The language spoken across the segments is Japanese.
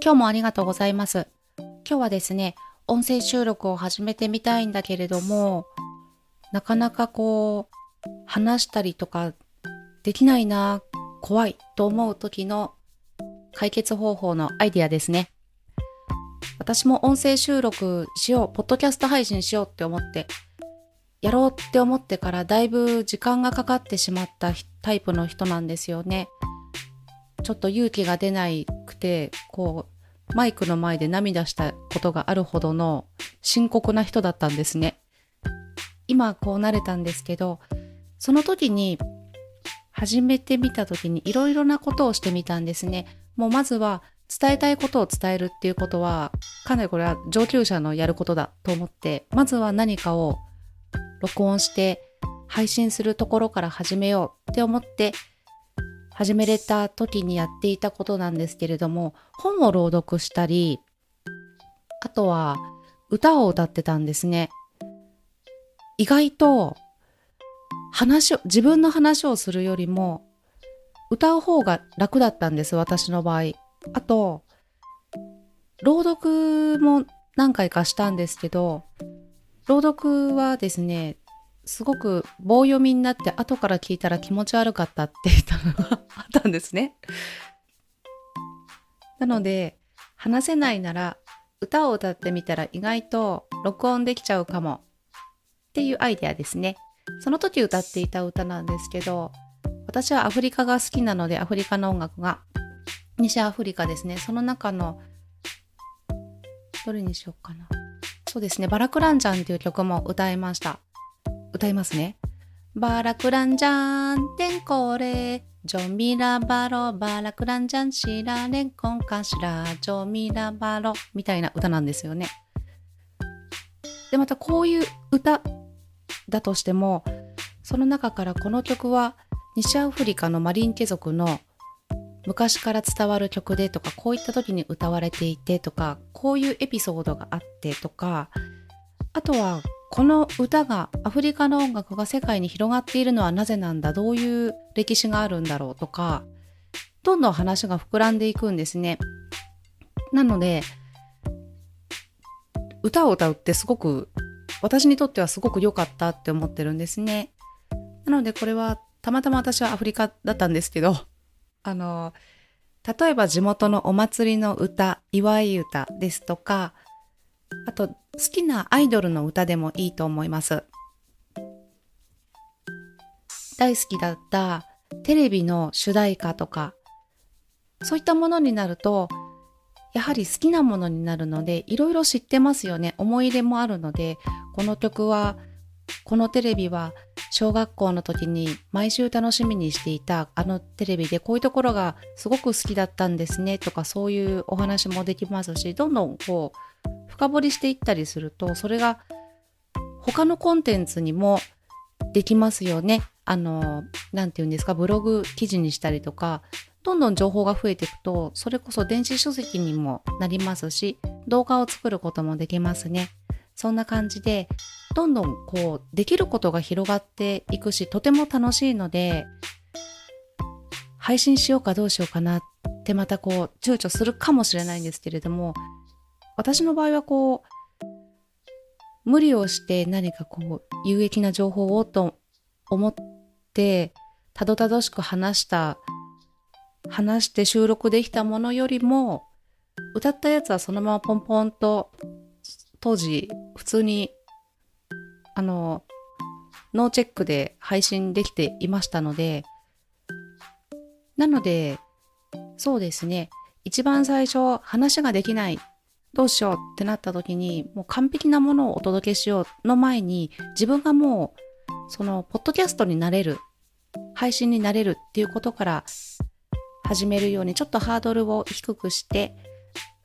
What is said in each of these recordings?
今日もありがとうございます。今日はですね、音声収録を始めてみたいんだけれども、なかなかこう、話したりとかできないな、怖いと思う時の解決方法のアイディアですね。私も音声収録しよう、ポッドキャスト配信しようって思って、やろうって思ってからだいぶ時間がかかってしまったタイプの人なんですよね。ちょっと勇気が出なくて、こう、マイクの前で涙したことがあるほどの深刻な人だったんですね。今こうなれたんですけど、その時に始めてみた時にいろいろなことをしてみたんですね。もうまずは伝えたいことを伝えるっていうことは、かなりこれは上級者のやることだと思って、まずは何かを録音して配信するところから始めようって思って始めれた時にやっていたことなんですけれども、本を朗読したり、あとは歌を歌ってたんですね。意外と話を、自分の話をするよりも歌う方が楽だったんです、私の場合。あと、朗読も何回かしたんですけど、朗読はですね、すごく棒読みになって後から聞いたら気持ち悪かったって言ったのがあったんですね。なので、話せないなら歌を歌ってみたら意外と録音できちゃうかもっていうアイデアですね。その時歌っていた歌なんですけど、私はアフリカが好きなのでアフリカの音楽が西アフリカですね。その中のどれにしようかな。そうですね。バラクランジャンっていう曲も歌いました。歌いますね。バラクランジャンテンコレジョミラバロバラクランジャンシラレンコンカシラジョミラバロみたいな歌なんですよね。で、またこういう歌だとしても、その中からこの曲は西アフリカのマリンケ族の昔から伝わる曲でとか、こういった時に歌われていてとか、こういうエピソードがあってとか、あとはこの歌がアフリカの音楽が世界に広がっているのはなぜなんだ？どういう歴史があるんだろうとかどんどん話が膨らんでいくんですね。なので歌を歌うってすごく私にとってはすごく良かったって思ってるんですね。なのでこれはたまたま私はアフリカだったんですけど あの例えば地元のお祭りの歌祝い歌ですとかあと、好きなアイドルの歌でもいいと思います。大好きだったテレビの主題歌とか、そういったものになると、やはり好きなものになるので、いろいろ知ってますよね。思い入れもあるので、この曲は、このテレビは小学校の時に毎週楽しみにしていたあのテレビでこういうところがすごく好きだったんですねとかそういうお話もできますし、どんどんこう深掘りしていったりすると、それが他のコンテンツにもできますよね。あの、なんて言うんですか、ブログ記事にしたりとか、どんどん情報が増えていくと、それこそ電子書籍にもなりますし、動画を作ることもできますね。そんな感じで、どんどんこう、できることが広がっていくし、とても楽しいので、配信しようかどうしようかなってまたこう、躊躇するかもしれないんですけれども、私の場合はこう、無理をして何かこう、有益な情報をと思って、たどたどしく話した、話して収録できたものよりも、歌ったやつはそのままポンポンと、当時、普通に、あの、ノーチェックで配信できていましたので、なので、そうですね、一番最初話ができないどうしようってなった時に、もう完璧なものをお届けしようの前に、自分がもう、その、ポッドキャストになれる、配信になれるっていうことから始めるように、ちょっとハードルを低くして、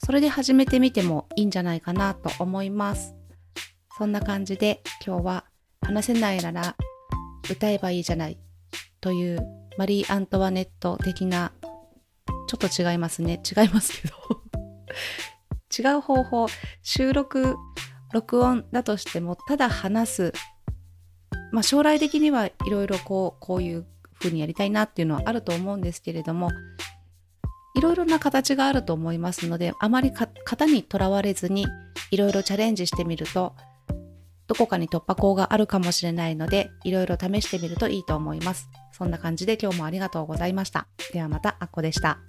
それで始めてみてもいいんじゃないかなと思います。そんな感じで今日は話せないなら歌えばいいじゃないというマリー・アントワネット的なちょっと違いますね。違いますけど違う方法収録録音だとしてもただ話すまあ将来的にはいろいろこうこういう風にやりたいなっていうのはあると思うんですけれどもいろいろな形があると思いますので、あまり型にとらわれずにいろいろチャレンジしてみると、どこかに突破口があるかもしれないので、いろいろ試してみるといいと思います。そんな感じで今日もありがとうございました。ではまた、あっこでした。